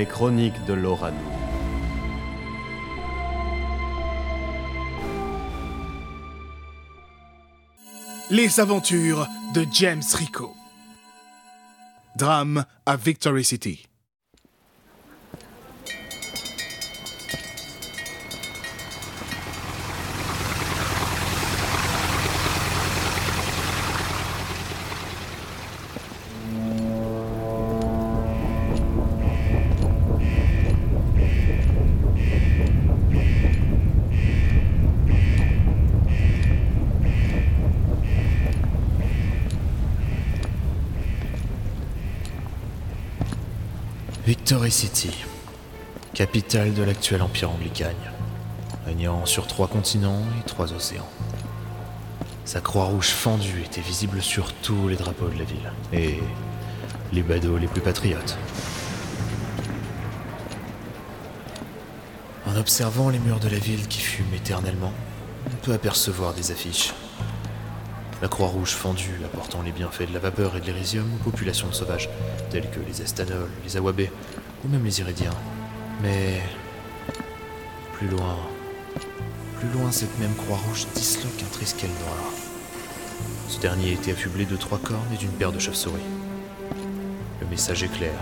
Les chroniques de Lorano. Les aventures de James Rico. Drame à Victory City. Victory City, capitale de l'actuel empire anglicagne, régnant sur trois continents et trois océans. Sa croix rouge fendue était visible sur tous les drapeaux de la ville, et les badauds les plus patriotes. En observant les murs de la ville qui fument éternellement, on peut apercevoir des affiches. La Croix-Rouge fendue apportant les bienfaits de la vapeur et de l'irisium aux populations sauvages, telles que les Estanols, les Awabés ou même les Iridiens. Mais plus loin, plus loin, cette même Croix-Rouge disloque un triskel noir. Ce dernier était affublé de trois cornes et d'une paire de chauves-souris. Le message est clair.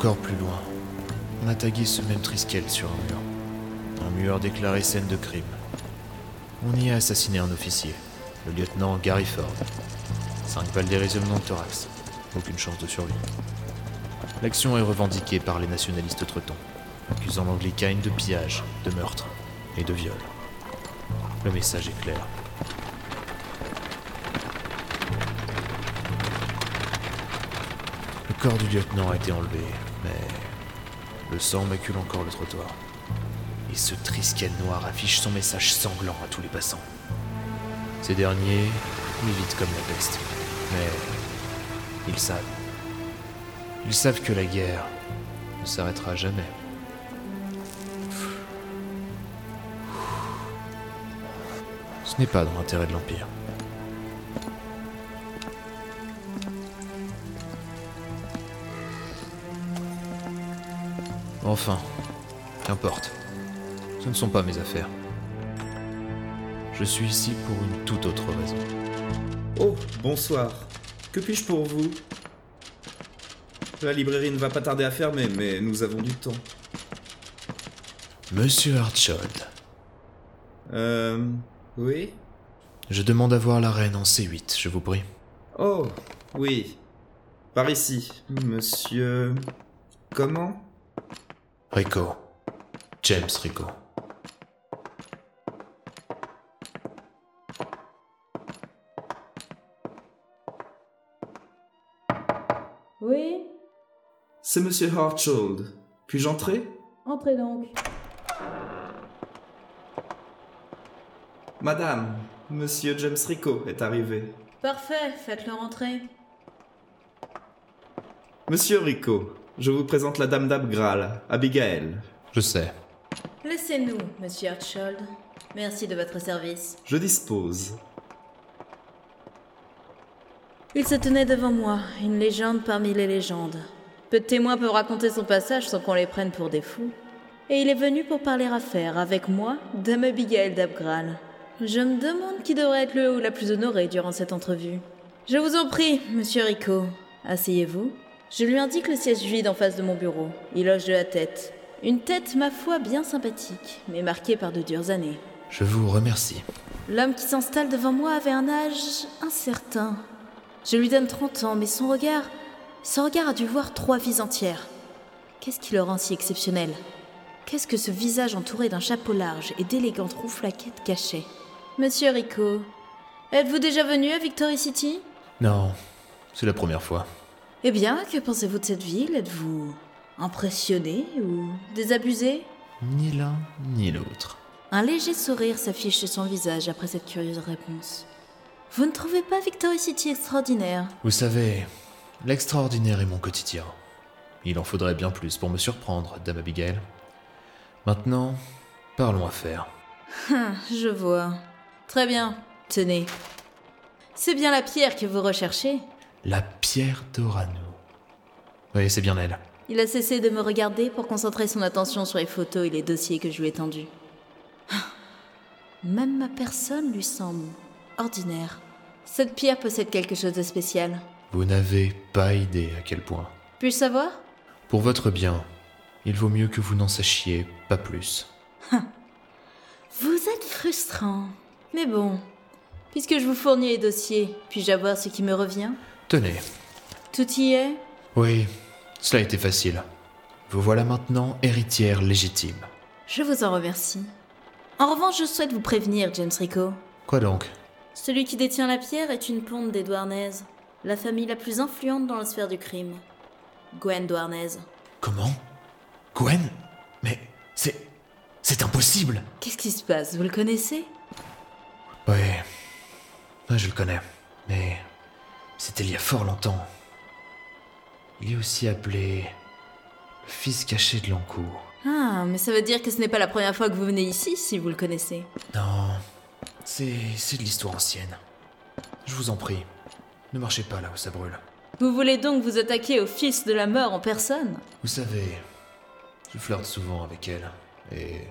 Encore plus loin, on a tagué ce même triskel sur un mur. Un mur déclaré scène de crime. On y a assassiné un officier, le lieutenant Gary Ford. Cinq balles d'érisium dans le thorax. Aucune chance de survie. L'action est revendiquée par les nationalistes tretons, accusant l'Anglicane de pillage, de meurtre et de viol. Le message est clair. Le corps du lieutenant a été enlevé, le sang macule encore le trottoir. Et ce triskel noir affiche son message sanglant à tous les passants. Ces derniers l'évitent comme la peste. Mais ils savent. Ils savent que la guerre ne s'arrêtera jamais. Ce n'est pas dans l'intérêt de l'Empire. Enfin, qu'importe. Ce ne sont pas mes affaires. Je suis ici pour une toute autre raison. Oh, bonsoir. Que puis-je pour vous? La librairie ne va pas tarder à fermer, mais nous avons du temps. Monsieur Hartshold, Euh... Oui? Je demande à voir la reine en C8, je vous prie. Oh, oui. Par ici, monsieur... Comment? Rico. James Rico. Oui C'est monsieur Hartshold. Puis-je entrer? Entrez donc. Madame, monsieur James Rico est arrivé. Parfait, faites-le rentrer. Monsieur Rico, je vous présente la dame d'Abgral, Abigail. Je sais. Laissez-nous, monsieur Hartshold. Merci de votre service. Je dispose. Il se tenait devant moi, une légende parmi les légendes. Peu de témoins peuvent raconter son passage sans qu'on les prenne pour des fous. Et il est venu pour parler affaires avec moi, Dame Abigail d'Abgral. Je me demande qui devrait être le ou la plus honorée durant cette entrevue. Je vous en prie, monsieur Rico. Asseyez-vous. Je lui indique le siège vide en face de mon bureau. Il loge de la tête. Une tête, ma foi, bien sympathique, mais marquée par de dures années. Je vous remercie. L'homme qui s'installe devant moi avait un âge incertain. Je lui donne 30 ans, mais son regard. Son regard a dû voir trois vies entières. Qu'est-ce qui le rend si exceptionnel? Qu'est-ce que ce visage entouré d'un chapeau large et d'élégantes rouflaquettes cachait? Monsieur Rico, êtes-vous déjà venu à Victory City? Non, c'est la première fois. Eh bien, que pensez-vous de cette ville? Êtes-vous impressionné ou désabusé? Ni l'un ni l'autre. Un léger sourire s'affiche sur son visage après cette curieuse réponse. Vous ne trouvez pas Victory City extraordinaire? Vous savez, l'extraordinaire est mon quotidien. Il en faudrait bien plus pour me surprendre, Dame Abigail. Maintenant, parlons affaires. Ah, je vois. Très bien. Tenez. C'est bien la pierre que vous recherchez La pierre d'Orano. Oui, c'est bien elle. Il a cessé de me regarder pour concentrer son attention sur les photos et les dossiers que je lui ai tendus. Ah. Même ma personne lui semble ordinaire. Cette pierre possède quelque chose de spécial. Vous n'avez pas idée à quel point. Puis-je savoir? Pour votre bien, il vaut mieux que vous n'en sachiez pas plus. Vous êtes frustrant. Mais bon, puisque je vous fournis les dossiers, puis-je avoir ce qui me revient? Tenez. Tout y est? Oui, cela a été facile. Vous voilà maintenant héritière légitime. Je vous en remercie. En revanche, je souhaite vous prévenir, James Rico. Quoi donc? Celui qui détient la pierre est une ponte des Douarnez, la famille la plus influente dans la sphère du crime. Gwen Douarnez. Comment? Gwen? Mais c'est. C'est impossible Qu'est-ce qui se passe? Vous le connaissez? Oui. Je le connais. Mais. C'était il y a fort longtemps. Il est aussi appelé. Le fils caché de l'encours. Ah, mais ça veut dire que ce n'est pas la première fois que vous venez ici, si vous le connaissez. Non. C'est. C'est de l'histoire ancienne. Je vous en prie. Ne marchez pas là où ça brûle. Vous voulez donc vous attaquer au fils de la mort en personne? Vous savez, je flirte souvent avec elle. Et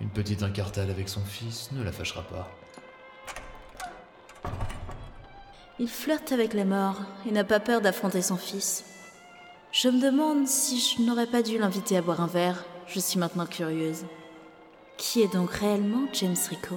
une petite incartade avec son fils ne la fâchera pas. Il flirte avec la mort et n'a pas peur d'affronter son fils. Je me demande si je n'aurais pas dû l'inviter à boire un verre. Je suis maintenant curieuse. Qui est donc réellement James Rico?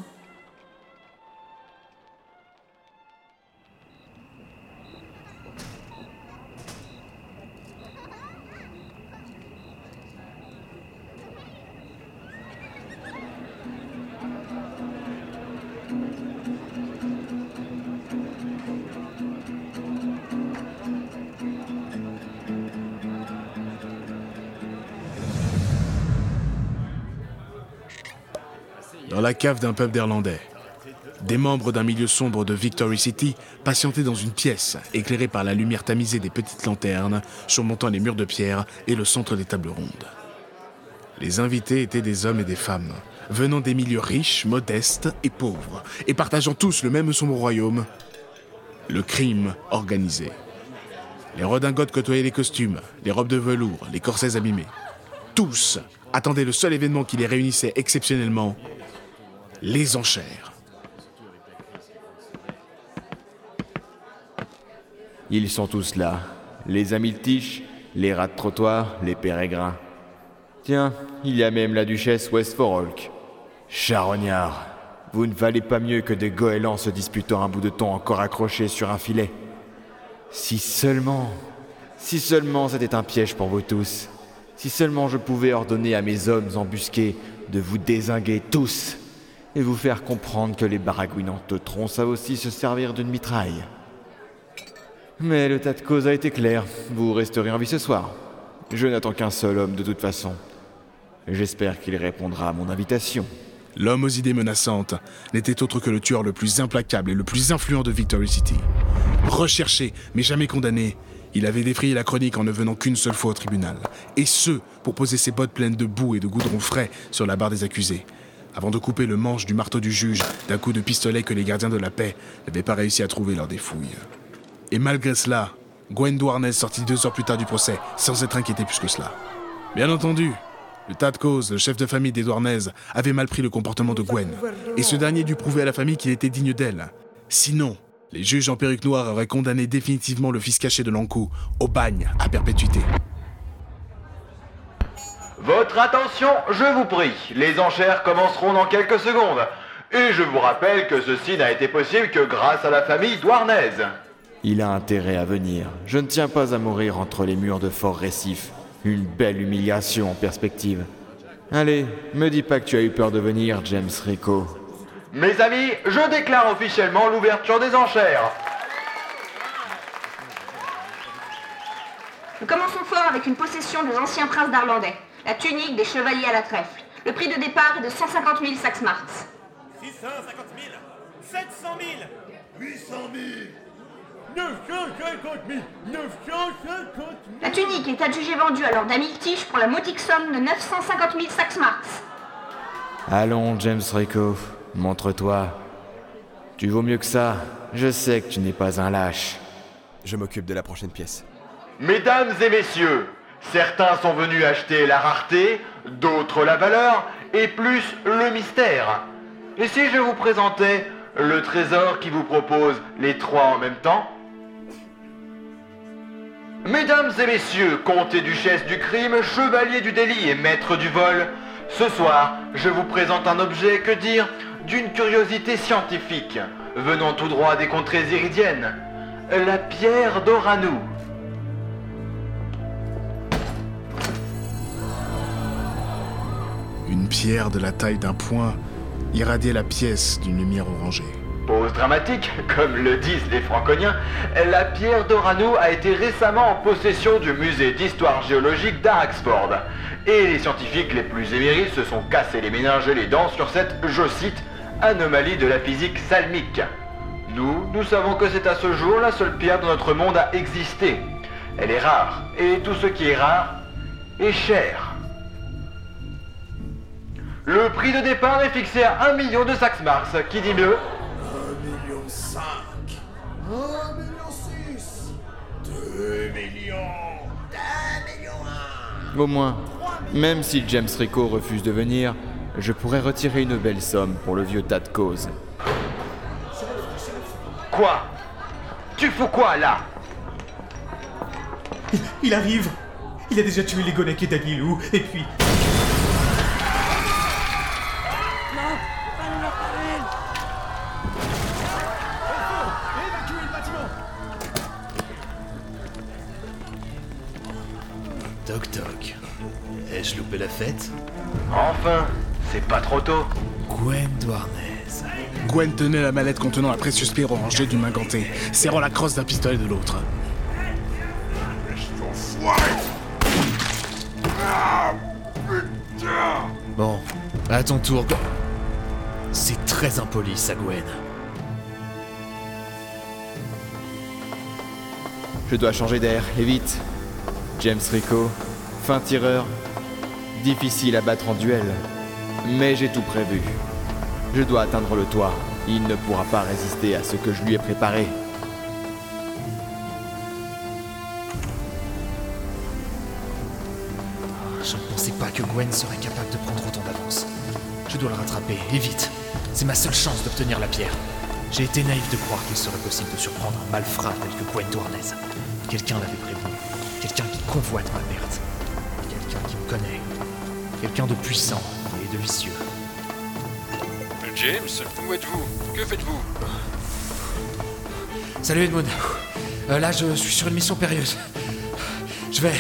La cave d'un pub d'Irlandais, des membres d'un milieu sombre de Victory City patientaient dans une pièce éclairée par la lumière tamisée des petites lanternes surmontant les murs de pierre et le centre des tables rondes. Les invités étaient des hommes et des femmes, venant des milieux riches, modestes et pauvres, et partageant tous le même sombre royaume, le crime organisé. Les redingotes côtoyaient les costumes, les robes de velours, les corsets abîmés. Tous attendaient le seul événement qui les réunissait exceptionnellement, les enchères. Ils sont tous là. Les Tiche, les rats de trottoir, les pérégrins. Tiens, il y a même la duchesse Westforolk. Charognard, vous ne valez pas mieux que des goélands se disputant un bout de thon encore accroché sur un filet. Si seulement, si seulement c'était un piège pour vous tous. Si seulement je pouvais ordonner à mes hommes embusqués de vous désinguer tous et vous faire comprendre que les baragouinants teutrons savent aussi se servir d'une mitraille. Mais le tas de cause a été clair. Vous resterez en vie ce soir. Je n'attends qu'un seul homme de toute façon. J'espère qu'il répondra à mon invitation. L'homme aux idées menaçantes n'était autre que le tueur le plus implacable et le plus influent de Victory City. Recherché, mais jamais condamné, il avait défrayé la chronique en ne venant qu'une seule fois au tribunal. Et ce, pour poser ses bottes pleines de boue et de goudron frais sur la barre des accusés, avant de couper le manche du marteau du juge d'un coup de pistolet que les gardiens de la paix n'avaient pas réussi à trouver lors des fouilles. Et malgré cela, Gwen Douarnez sortit deux heures plus tard du procès, sans être inquiété plus que cela. Bien entendu, le tas de le chef de famille des Douarnez, avait mal pris le comportement de Gwen, et ce dernier dut prouver à la famille qu'il était digne d'elle. Sinon, les juges en perruque noire auraient condamné définitivement le fils caché de l'Ankou au bagne à perpétuité. Votre attention, je vous prie. Les enchères commenceront dans quelques secondes. Et je vous rappelle que ceci n'a été possible que grâce à la famille Douarnez. Il a intérêt à venir. Je ne tiens pas à mourir entre les murs de Fort Récif. Une belle humiliation en perspective. Allez, me dis pas que tu as eu peur de venir, James Rico. Mes amis, je déclare officiellement l'ouverture des enchères. Nous commençons fort avec une possession des anciens princes d'Arlandais, la tunique des chevaliers à la trèfle. Le prix de départ est de 150 000 Saxmarks. 650 000 700 000 800 000 950 000 950 000 La tunique est adjugée vendue à Lord Amiltish pour la modique somme de 950 000 Saxmarks. Allons, James Rico, montre-toi. Tu vaux mieux que ça. Je sais que tu n'es pas un lâche. Je m'occupe de la prochaine pièce. Mesdames et messieurs, certains sont venus acheter la rareté, d'autres la valeur, et plus le mystère. Et si je vous présentais le trésor qui vous propose les trois en même temps? Mesdames et messieurs, comtes et duchesses du crime, chevaliers du délit et maîtres du vol, ce soir, je vous présente un objet, que dire, d'une curiosité scientifique, venant tout droit des contrées iridiennes, la pierre d'Oranou. Une pierre de la taille d'un poing irradiait la pièce d'une lumière orangée. Pause dramatique, comme le disent les franconiens, la pierre d'Oranou a été récemment en possession du musée d'histoire géologique d'Araxford. Et les scientifiques les plus émérites se sont cassés les méninges et les dents sur cette, je cite, anomalie de la physique salmique. Nous, nous savons que c'est à ce jour la seule pierre de notre monde à exister. Elle est rare, et tout ce qui est rare est cher. Le prix de départ est fixé à 1 million de Sax Mars, qui dit mieux 1 million 5 1 million 6 2 millions 2 millions 1 Au moins, même si James Rico refuse de venir, je pourrais retirer une belle somme pour le vieux tas de cause. Quoi? Tu fous quoi là? Il arrive. Il a déjà tué les Gonek et Danilou, et puis... trop tôt. Gwen Douarnez. Gwen tenait la mallette contenant la précieuse pierre orangée d'une main gantée, serrant la crosse d'un pistolet de l'autre. Bon, à ton tour. C'est très impoli, ça, Gwen. Je dois changer d'air, et vite. James Rico, fin tireur, difficile à battre en duel. Mais j'ai tout prévu. Je dois atteindre le toit. Il ne pourra pas résister à ce que je lui ai préparé. Je ne pensais pas que Gwen serait capable de prendre autant d'avance. Je dois le rattraper, et vite. C'est ma seule chance d'obtenir la pierre. J'ai été naïf de croire qu'il serait possible de surprendre un malfrat tel que Gwen Douarnez. Quelqu'un l'avait prévenu. Quelqu'un qui convoite ma perte. Quelqu'un qui me connaît. Quelqu'un de puissant et de vicieux. James, où êtes-vous? Que faites-vous? Salut Edmund. Euh, là, je suis sur une mission périlleuse. Je vais.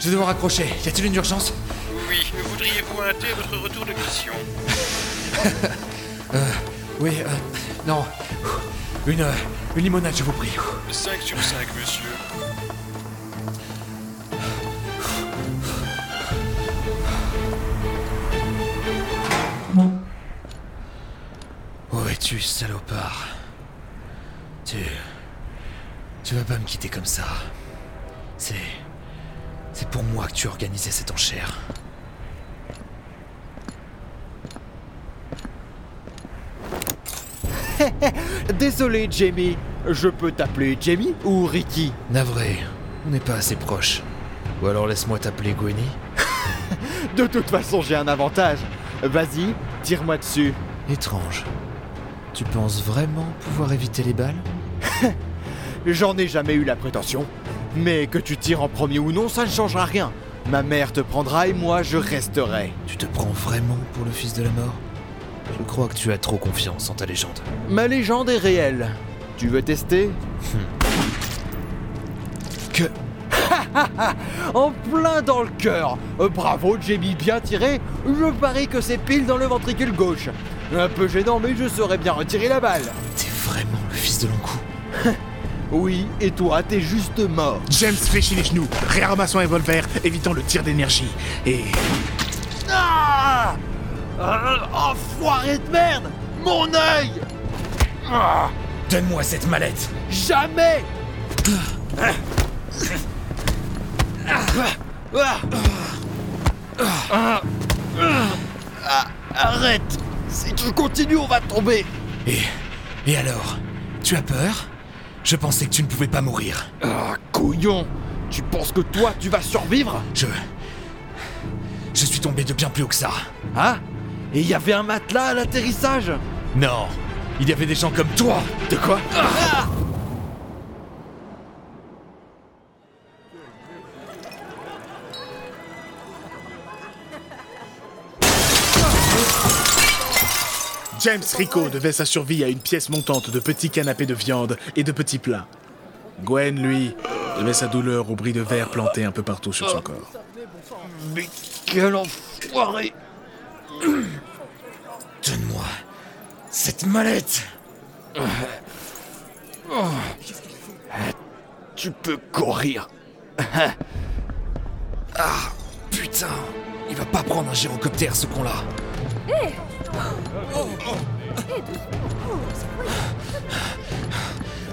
Je vais devoir accrocher. Y a-t-il une urgence? Oui, voudriez-vous un thé à votre retour de mission? Euh. Oui, euh. Non. Une. euh, une limonade, je vous prie. 5 sur 5, monsieur. Es-tu, salopard Tu. Tu vas pas me quitter comme ça. C'est. C'est pour moi que tu as organisé cette enchère. Désolé, Jamie. Je peux t'appeler Jamie ou Ricky? Navré, on n'est pas assez proches. Ou alors laisse-moi t'appeler Gwenny. De toute façon, j'ai un avantage. Vas-y, tire-moi dessus. Étrange. Tu penses vraiment pouvoir éviter les balles J'en ai jamais eu la prétention. Mais que tu tires en premier ou non, ça ne changera rien. Ma mère te prendra et moi je resterai. Tu te prends vraiment pour le fils de la mort Je crois que tu as trop confiance en ta légende. Ma légende est réelle. Tu veux tester Que. En plein dans le cœur. Euh, Bravo, Jamie, bien tiré. Je parie que c'est pile dans le ventricule gauche. Un peu gênant, mais je saurais bien retirer la balle. T'es vraiment le fils de l'encou Oui, et toi, t'es juste mort. James fléchit les genoux, réarma son revolver, évitant le tir d'énergie. Et Ah Ah, Enfoiré de merde Mon œil Ah Donne-moi cette mallette Jamais Arrête Si tu continues, on va tomber Et. Et alors Tu as peur? Je pensais que tu ne pouvais pas mourir. Ah, couillon Tu penses que toi, tu vas survivre? Je. Je suis tombé de bien plus haut que ça. Ah? Et il y avait un matelas à l'atterrissage? Non Il y avait des gens comme toi De quoi? Ah James Rico devait sa survie à une pièce montante de petits canapés de viande et de petits plats. Gwen, lui, devait sa douleur au bris de verre planté un peu partout sur son corps. Mais quel enfoiré. Donne-moi cette mallette. Tu peux courir. Ah Putain. Il va pas prendre un gyrocoptère ce con-là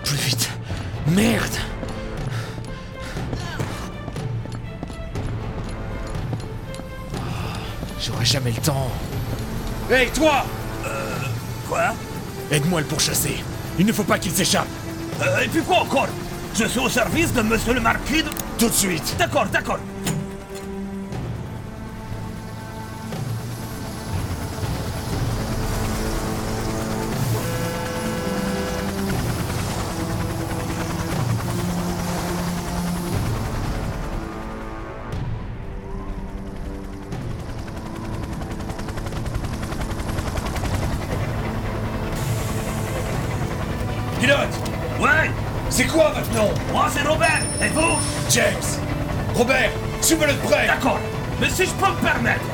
Plus vite Merde J'aurai jamais le temps. Hey toi Euh. Quoi? Aide-moi à le pourchasser. Il ne faut pas qu'il s'échappe. Euh, Et puis quoi encore? Je suis au service de monsieur le marquis de... Tout de suite. D'accord, d'accord. Pilote Ouais C'est quoi votre nom? Moi c'est Robert, et vous? James Robert Suivez-le de près D'accord. Mais si je peux me permettre,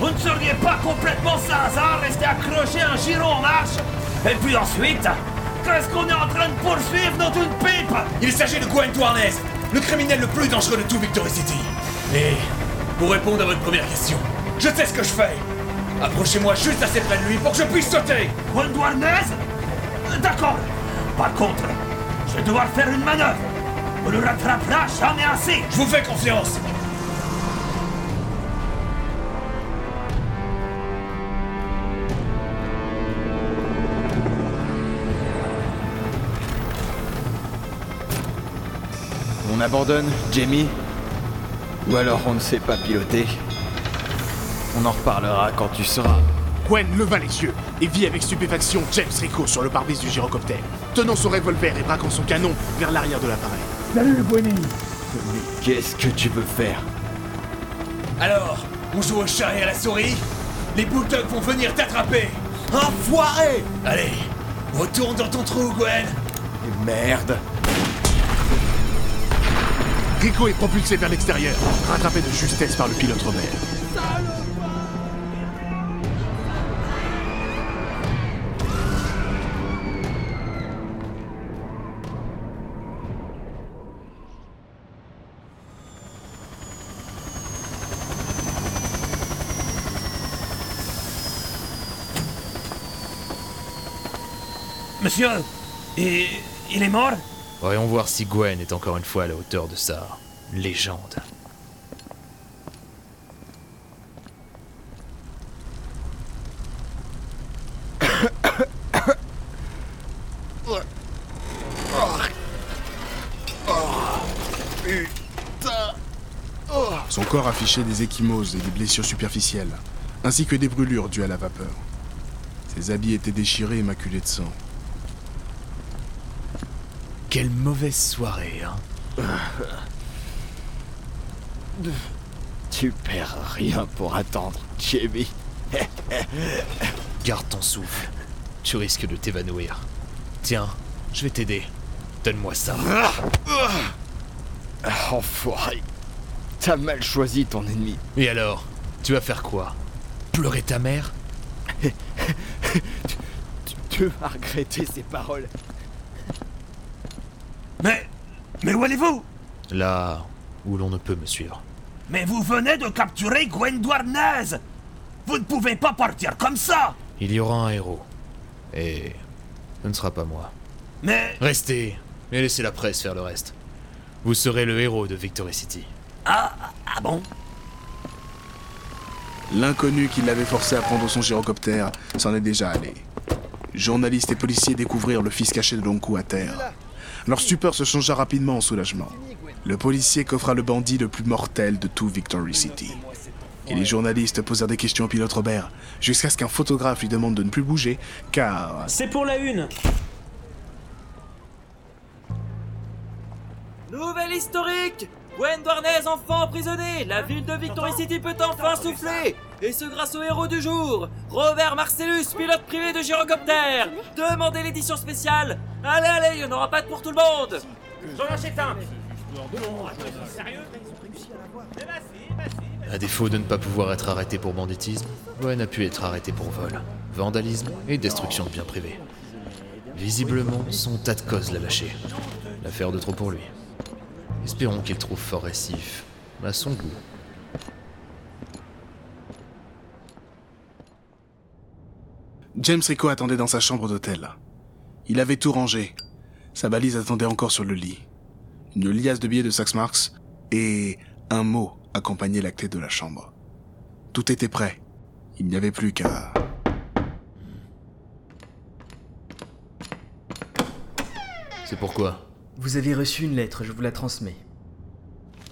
vous ne seriez pas complètement sans hasard resté accroché à un giron en marche? Et puis ensuite, qu'est-ce qu'on est en train de poursuivre dans une pipe? Il s'agit de Gwen Toarnez, le criminel le plus dangereux de tout Victory City. Et pour répondre à votre première question, je sais ce que je fais. Approchez-moi juste assez près de lui pour que je puisse sauter. Gwen Douarnez D'accord. Par contre, je vais devoir faire une manœuvre. On le rattrapera jamais assez. Je vous fais confiance. On abandonne, Jamie? Ou alors on ne sait pas piloter? On en reparlera quand tu seras. Gwen leva les yeux et vit avec stupéfaction James Rico sur le pare-brise du gyrocoptère, tenant son revolver et braquant son canon vers l'arrière de l'appareil. Qu'est-ce que tu veux faire Alors, on joue au chat et à la souris. Les bulldogs vont venir t'attraper. Enfoiré. Allez, retourne dans ton trou, Gwen. Merde. Rico est propulsé vers l'extérieur, rattrapé de justesse par le pilote Robert. Monsieur, et il est mort? Voyons voir si Gwen est encore une fois à la hauteur de sa légende. Son corps affichait des échymoses et des blessures superficielles, ainsi que des brûlures dues à la vapeur. Ses habits étaient déchirés et maculés de sang. Quelle mauvaise soirée, hein Tu perds rien pour attendre, Jamie. Garde ton souffle. Tu risques de t'évanouir. Tiens, je vais t'aider. Donne-moi ça. Ah, Enfoiré. T'as mal choisi ton ennemi. Et alors Tu vas faire quoi? Pleurer ta mère? Tu vas regretter ces paroles. Mais... Mais où allez-vous? Là où l'on ne peut me suivre. Mais vous venez de capturer Gwen Douarnez Vous ne pouvez pas partir comme ça Il y aura un héros. Et ce ne sera pas moi. Mais... Restez et laissez la presse faire le reste. Vous serez le héros de Victory City. Ah, ah bon? L'inconnu qui l'avait forcé à prendre son gyrocoptère s'en est déjà allé. Journalistes et policiers découvrirent le fils caché de Lonkou à terre. Leur stupeur se changea rapidement en soulagement. Le policier coffra le bandit le plus mortel de tout Victory City. Et les journalistes posèrent des questions au pilote Robert, jusqu'à ce qu'un photographe lui demande de ne plus bouger, car... C'est pour la une Nouvelle historique Gwen Douarnez enfant emprisonné La ville de Victory City peut enfin souffler Et ce grâce au héros du jour Robert Marcellus, pilote privé de gyrocoptère Demandez l'édition spéciale Allez, allez, il n'y en aura pas pour tout le monde J'en achète un À défaut de ne pas pouvoir être arrêté pour banditisme, Gwen a pu être arrêté pour vol, vandalisme et destruction de biens privés. Visiblement, son tas de cause l'a lâché. L'affaire de trop pour lui. Espérons qu'il trouve fort récif, à son goût. James Rico attendait dans sa chambre d'hôtel. Il avait tout rangé. Sa valise attendait encore sur le lit. Une liasse de billets de Saxe Marx et un mot accompagnait la clé de la chambre. Tout était prêt. Il n'y avait plus qu'à... C'est pourquoi? Vous avez reçu une lettre, je vous la transmets.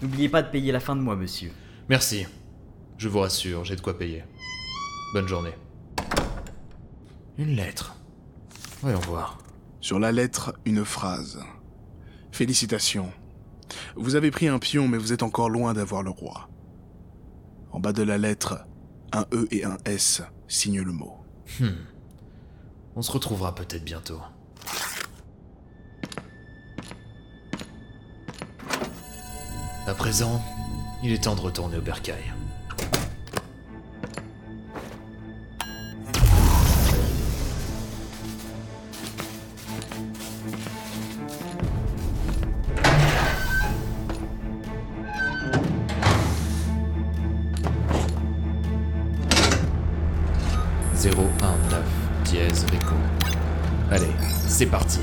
N'oubliez pas de payer la fin de mois, monsieur. Merci. Je vous rassure, j'ai de quoi payer. Bonne journée. Une lettre. Voyons voir. Sur la lettre, une phrase. Félicitations. Vous avez pris un pion, mais vous êtes encore loin d'avoir le roi. En bas de la lettre, un E et un S signent le mot. Hmm. On se retrouvera peut-être bientôt. À présent, il est temps de retourner au bercail. Zéro un neuf dièse Rico. Allez, c'est parti.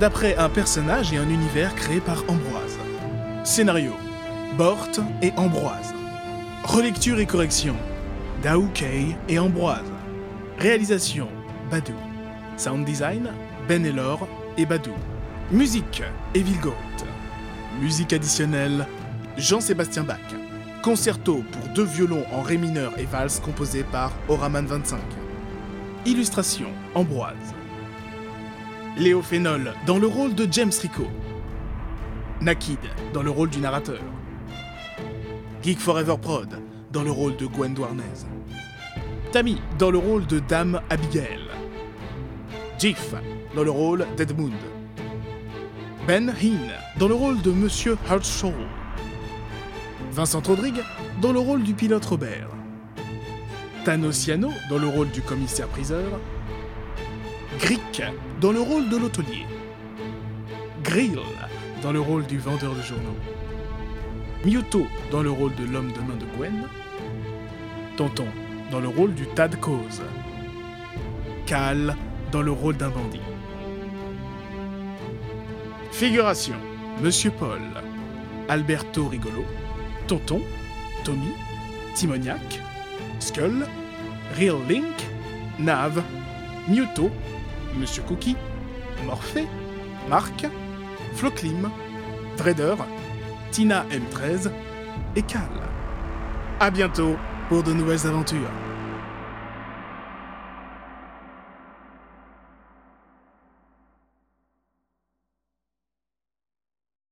D'après un personnage et un univers créé par Ambroise. Scénario Bort et Ambroise. Relecture et correction Dao Kay et Ambroise. Réalisation Badou. Sound design Ben Elor et Badou. Musique Evil Goat. Musique additionnelle Jean-Sébastien Bach. Concerto pour deux violons en ré mineur et valse composé par Oraman 25. Illustration Ambroise. Léo Phénol dans le rôle de James Rico. Nakid dans le rôle du narrateur. Geek Forever Prod dans le rôle de Gwen Douarnez. Tammy dans le rôle de Dame Abigail. Jiff dans le rôle d'Edmund. Ben Hinn dans le rôle de Monsieur Hertzshaw. Vincent Rodrigue dans le rôle du pilote Robert. Thanosiano dans le rôle du commissaire-priseur. Grick dans le rôle de l'hôtelier. Grill dans le rôle du vendeur de journaux. Mewtwo dans le rôle de l'homme de main de Gwen. Tonton dans le rôle du tas de cause. Cal dans le rôle d'un bandit. Figuration Monsieur Paul, Alberto Rigolo, Tonton, Tommy, Timoniac, Skull, Real Link, Nav, Mewtwo, Monsieur Cookie, Morphée, Marc, Floclim, Trader, Tina M13 et Cal. À bientôt pour de nouvelles aventures.